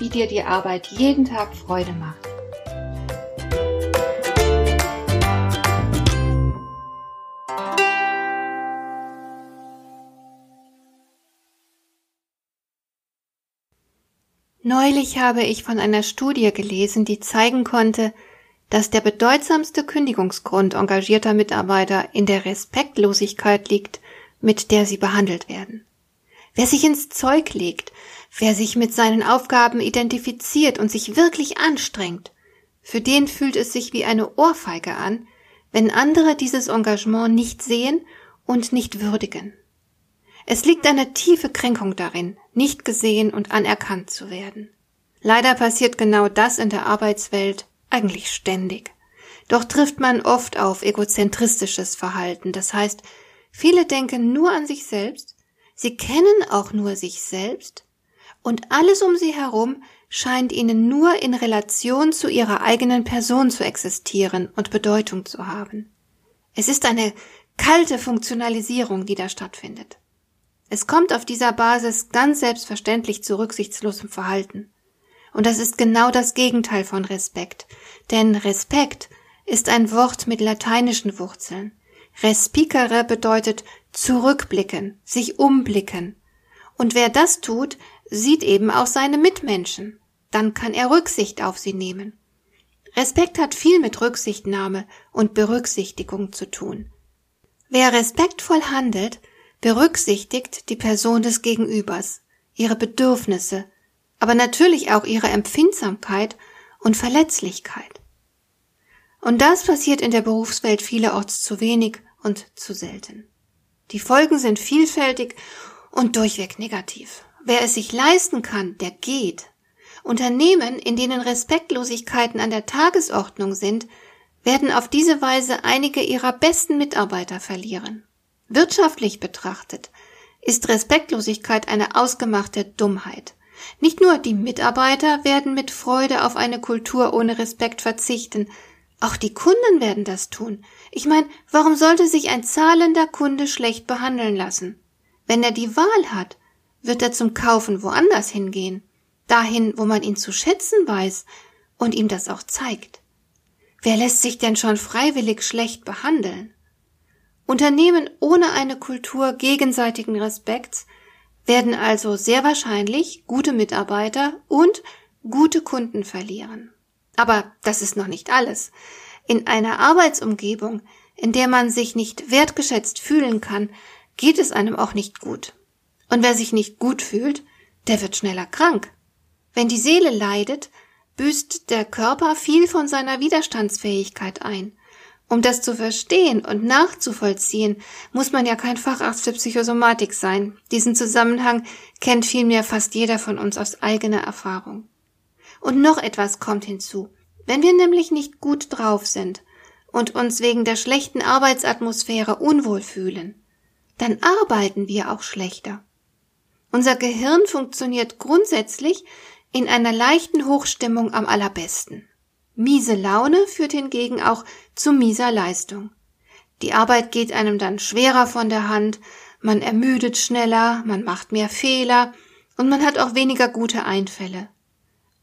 wie dir die Arbeit jeden Tag Freude macht. Neulich habe ich von einer Studie gelesen, die zeigen konnte, dass der bedeutsamste Kündigungsgrund engagierter Mitarbeiter in der Respektlosigkeit liegt, mit der sie behandelt werden. Wer sich ins Zeug legt, wer sich mit seinen Aufgaben identifiziert und sich wirklich anstrengt, für den fühlt es sich wie eine Ohrfeige an, wenn andere dieses Engagement nicht sehen und nicht würdigen. Es liegt eine tiefe Kränkung darin, nicht gesehen und anerkannt zu werden. Leider passiert genau das in der Arbeitswelt eigentlich ständig. Doch trifft man oft auf egozentristisches Verhalten, das heißt, viele denken nur an sich selbst Sie kennen auch nur sich selbst und alles um sie herum scheint ihnen nur in Relation zu ihrer eigenen Person zu existieren und Bedeutung zu haben. Es ist eine kalte Funktionalisierung, die da stattfindet. Es kommt auf dieser Basis ganz selbstverständlich zu rücksichtslosem Verhalten. Und das ist genau das Gegenteil von Respekt. Denn Respekt ist ein Wort mit lateinischen Wurzeln. Respicere bedeutet zurückblicken, sich umblicken. Und wer das tut, sieht eben auch seine Mitmenschen. Dann kann er Rücksicht auf sie nehmen. Respekt hat viel mit Rücksichtnahme und Berücksichtigung zu tun. Wer respektvoll handelt, berücksichtigt die Person des Gegenübers, ihre Bedürfnisse, aber natürlich auch ihre Empfindsamkeit und Verletzlichkeit. Und das passiert in der Berufswelt vielerorts zu wenig und zu selten. Die Folgen sind vielfältig und durchweg negativ. Wer es sich leisten kann, der geht. Unternehmen, in denen Respektlosigkeiten an der Tagesordnung sind, werden auf diese Weise einige ihrer besten Mitarbeiter verlieren. Wirtschaftlich betrachtet ist Respektlosigkeit eine ausgemachte Dummheit. Nicht nur die Mitarbeiter werden mit Freude auf eine Kultur ohne Respekt verzichten, auch die Kunden werden das tun. Ich meine, warum sollte sich ein zahlender Kunde schlecht behandeln lassen? Wenn er die Wahl hat, wird er zum Kaufen woanders hingehen, dahin, wo man ihn zu schätzen weiß und ihm das auch zeigt. Wer lässt sich denn schon freiwillig schlecht behandeln? Unternehmen ohne eine Kultur gegenseitigen Respekts werden also sehr wahrscheinlich gute Mitarbeiter und gute Kunden verlieren. Aber das ist noch nicht alles. In einer Arbeitsumgebung, in der man sich nicht wertgeschätzt fühlen kann, geht es einem auch nicht gut. Und wer sich nicht gut fühlt, der wird schneller krank. Wenn die Seele leidet, büßt der Körper viel von seiner Widerstandsfähigkeit ein. Um das zu verstehen und nachzuvollziehen, muss man ja kein Facharzt für Psychosomatik sein. Diesen Zusammenhang kennt vielmehr fast jeder von uns aus eigener Erfahrung. Und noch etwas kommt hinzu. Wenn wir nämlich nicht gut drauf sind und uns wegen der schlechten Arbeitsatmosphäre unwohl fühlen, dann arbeiten wir auch schlechter. Unser Gehirn funktioniert grundsätzlich in einer leichten Hochstimmung am allerbesten. Miese Laune führt hingegen auch zu mieser Leistung. Die Arbeit geht einem dann schwerer von der Hand, man ermüdet schneller, man macht mehr Fehler und man hat auch weniger gute Einfälle.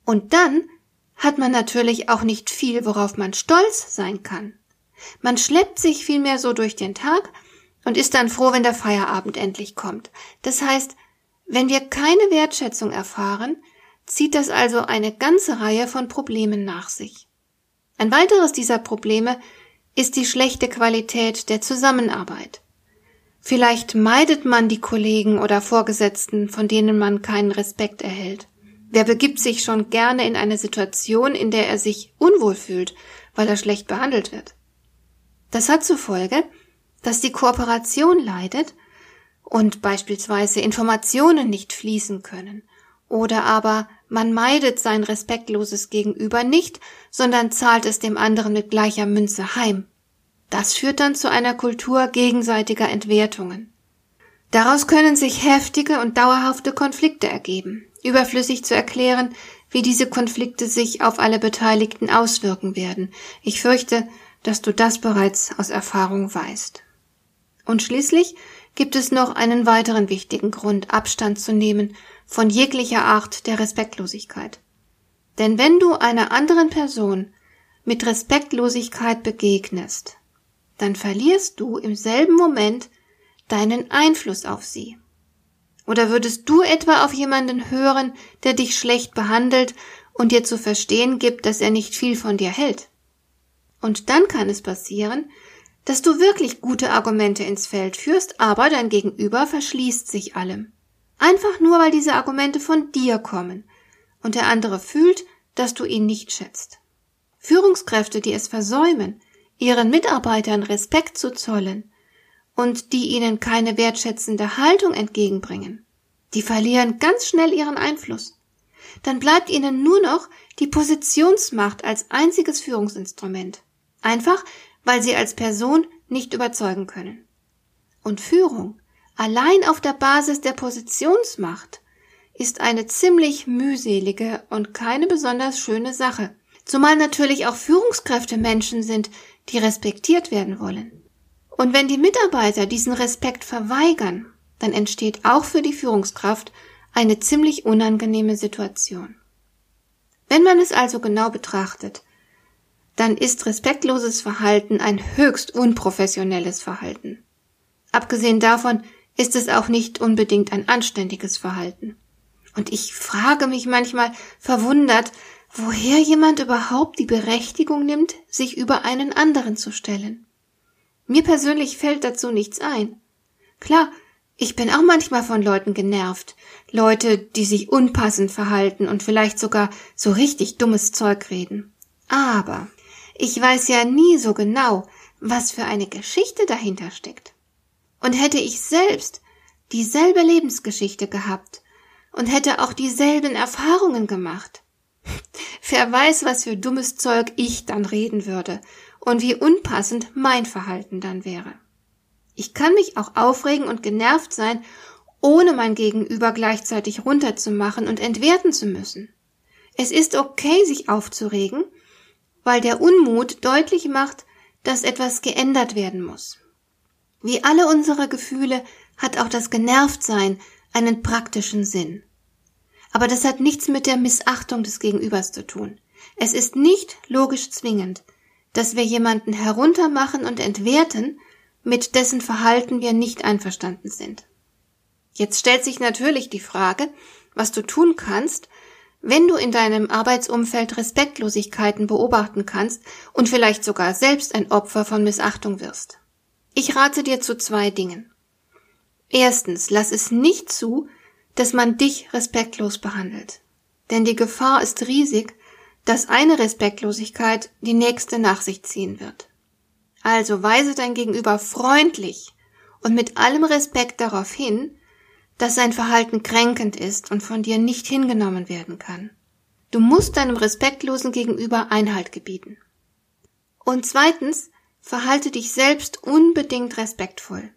Und dann hat man natürlich auch nicht viel, worauf man stolz sein kann. Man schleppt sich vielmehr so durch den Tag und ist dann froh, wenn der Feierabend endlich kommt. Das heißt, wenn wir keine Wertschätzung erfahren, zieht das also eine ganze Reihe von Problemen nach sich. Ein weiteres dieser Probleme ist die schlechte Qualität der Zusammenarbeit. Vielleicht meidet man die Kollegen oder Vorgesetzten, von denen man keinen Respekt erhält. Wer begibt sich schon gerne in eine Situation, in der er sich unwohl fühlt, weil er schlecht behandelt wird? Das hat zur Folge, dass die Kooperation leidet und beispielsweise Informationen nicht fließen können oder aber Man meidet sein respektloses Gegenüber nicht, sondern zahlt es dem anderen mit gleicher Münze heim. Das führt dann zu einer Kultur gegenseitiger Entwertungen. Daraus können sich heftige und dauerhafte Konflikte ergeben. Überflüssig zu erklären, wie diese Konflikte sich auf alle Beteiligten auswirken werden. Ich fürchte, dass du das bereits aus Erfahrung weißt. Und schließlich gibt es noch einen weiteren wichtigen Grund, Abstand zu nehmen von jeglicher Art der Respektlosigkeit. Denn wenn du einer anderen Person mit Respektlosigkeit begegnest, dann verlierst du im selben Moment deinen Einfluss auf sie. Oder würdest du etwa auf jemanden hören, der dich schlecht behandelt und dir zu verstehen gibt, dass er nicht viel von dir hält? Und dann kann es passieren, dass du wirklich gute Argumente ins Feld führst, aber dein Gegenüber verschließt sich allem. Einfach nur, weil diese Argumente von dir kommen und der andere fühlt, dass du ihn nicht schätzt. Führungskräfte, die es versäumen, ihren Mitarbeitern Respekt zu zollen und die ihnen keine wertschätzende Haltung entgegenbringen, die verlieren ganz schnell ihren Einfluss. Dann bleibt ihnen nur noch die Positionsmacht als einziges Führungsinstrument. Einfach, weil sie als Person nicht überzeugen können. Und Führung allein auf der Basis der Positionsmacht ist eine ziemlich mühselige und keine besonders schöne Sache. Zumal natürlich auch Führungskräfte Menschen sind, die respektiert werden wollen. Und wenn die Mitarbeiter diesen Respekt verweigern, dann entsteht auch für die Führungskraft eine ziemlich unangenehme Situation. Wenn man es also genau betrachtet, dann ist respektloses Verhalten ein höchst unprofessionelles Verhalten. Abgesehen davon ist es auch nicht unbedingt ein anständiges Verhalten. Und ich frage mich manchmal verwundert, woher jemand überhaupt die Berechtigung nimmt, sich über einen anderen zu stellen. Mir persönlich fällt dazu nichts ein. Klar, ich bin auch manchmal von Leuten genervt. Leute, die sich unpassend verhalten und vielleicht sogar so richtig dummes Zeug reden. Aber ich weiß ja nie so genau, was für eine Geschichte dahinter steckt. Und hätte ich selbst dieselbe Lebensgeschichte gehabt und hätte auch dieselben Erfahrungen gemacht, wer weiß, was für dummes Zeug ich dann reden würde und wie unpassend mein Verhalten dann wäre. Ich kann mich auch aufregen und genervt sein, ohne mein Gegenüber gleichzeitig runterzumachen und entwerten zu müssen. Es ist okay, sich aufzuregen, weil der Unmut deutlich macht, dass etwas geändert werden muss. Wie alle unsere Gefühle hat auch das Genervtsein einen praktischen Sinn. Aber das hat nichts mit der Missachtung des Gegenübers zu tun. Es ist nicht logisch zwingend, dass wir jemanden heruntermachen und entwerten, mit dessen Verhalten wir nicht einverstanden sind. Jetzt stellt sich natürlich die Frage, was du tun kannst, wenn du in deinem Arbeitsumfeld Respektlosigkeiten beobachten kannst und vielleicht sogar selbst ein Opfer von Missachtung wirst. Ich rate dir zu zwei Dingen. Erstens, lass es nicht zu, dass man dich respektlos behandelt. Denn die Gefahr ist riesig, dass eine Respektlosigkeit die nächste nach sich ziehen wird. Also weise dein Gegenüber freundlich und mit allem Respekt darauf hin, dass sein Verhalten kränkend ist und von dir nicht hingenommen werden kann. Du musst deinem respektlosen Gegenüber Einhalt gebieten. Und zweitens, Verhalte dich selbst unbedingt respektvoll.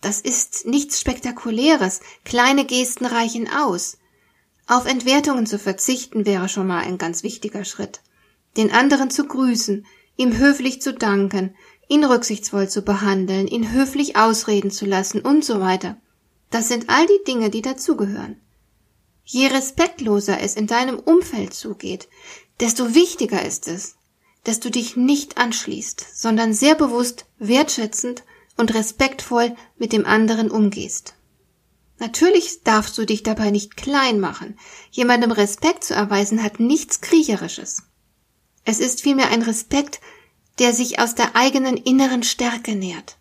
Das ist nichts Spektakuläres, kleine Gesten reichen aus. Auf Entwertungen zu verzichten wäre schon mal ein ganz wichtiger Schritt. Den anderen zu grüßen, ihm höflich zu danken, ihn rücksichtsvoll zu behandeln, ihn höflich ausreden zu lassen und so weiter. Das sind all die Dinge, die dazugehören. Je respektloser es in deinem Umfeld zugeht, desto wichtiger ist es, dass du dich nicht anschließt, sondern sehr bewusst, wertschätzend und respektvoll mit dem anderen umgehst. Natürlich darfst du dich dabei nicht klein machen. Jemandem Respekt zu erweisen hat nichts Kriecherisches. Es ist vielmehr ein Respekt, der sich aus der eigenen inneren Stärke nährt.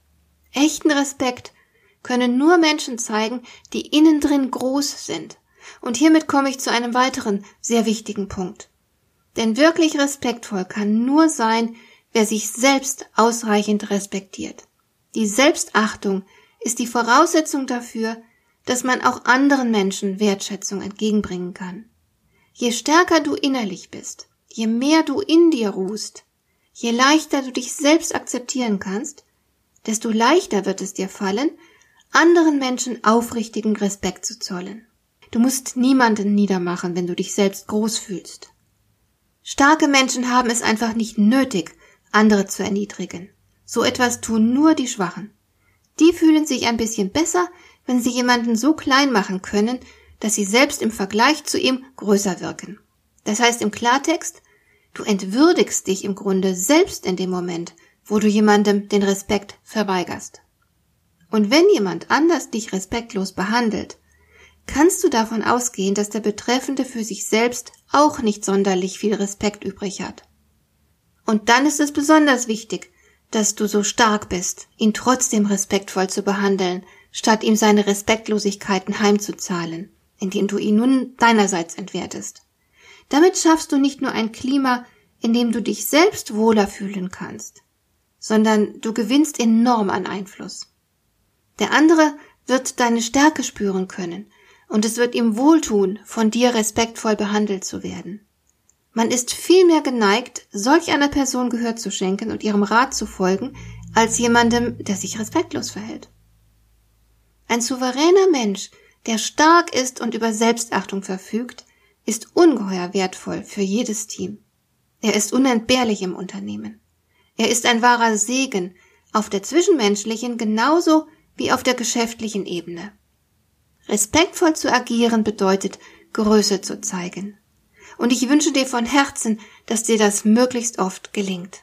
Echten Respekt können nur Menschen zeigen, die innen drin groß sind. Und hiermit komme ich zu einem weiteren sehr wichtigen Punkt. Denn wirklich respektvoll kann nur sein, wer sich selbst ausreichend respektiert. Die Selbstachtung ist die Voraussetzung dafür, dass man auch anderen Menschen Wertschätzung entgegenbringen kann. Je stärker du innerlich bist, je mehr du in dir ruhst, je leichter du dich selbst akzeptieren kannst, desto leichter wird es dir fallen, anderen Menschen aufrichtigen Respekt zu zollen. Du musst niemanden niedermachen, wenn du dich selbst groß fühlst. Starke Menschen haben es einfach nicht nötig, andere zu erniedrigen. So etwas tun nur die Schwachen. Die fühlen sich ein bisschen besser, wenn sie jemanden so klein machen können, dass sie selbst im Vergleich zu ihm größer wirken. Das heißt im Klartext, du entwürdigst dich im Grunde selbst in dem Moment, wo du jemandem den Respekt verweigerst. Und wenn jemand anders dich respektlos behandelt, kannst du davon ausgehen, dass der Betreffende für sich selbst auch nicht sonderlich viel Respekt übrig hat. Und dann ist es besonders wichtig, dass du so stark bist, ihn trotzdem respektvoll zu behandeln, statt ihm seine Respektlosigkeiten heimzuzahlen indem du ihn nun deinerseits entwertest. Damit schaffst du nicht nur ein Klima, in dem du dich selbst wohler fühlen kannst, sondern du gewinnst enorm an Einfluss. Der andere wird deine Stärke spüren können, und es wird ihm wohltun, von dir respektvoll behandelt zu werden. Man ist viel mehr geneigt, solch einer Person Gehör zu schenken und ihrem Rat zu folgen, als jemandem, der sich respektlos verhält. Ein souveräner Mensch der stark ist und über Selbstachtung verfügt, ist ungeheuer wertvoll für jedes Team. Er ist unentbehrlich im Unternehmen. Er ist ein wahrer Segen auf der zwischenmenschlichen genauso wie auf der geschäftlichen Ebene. Respektvoll zu agieren bedeutet, Größe zu zeigen. Und ich wünsche dir von Herzen, dass dir das möglichst oft gelingt.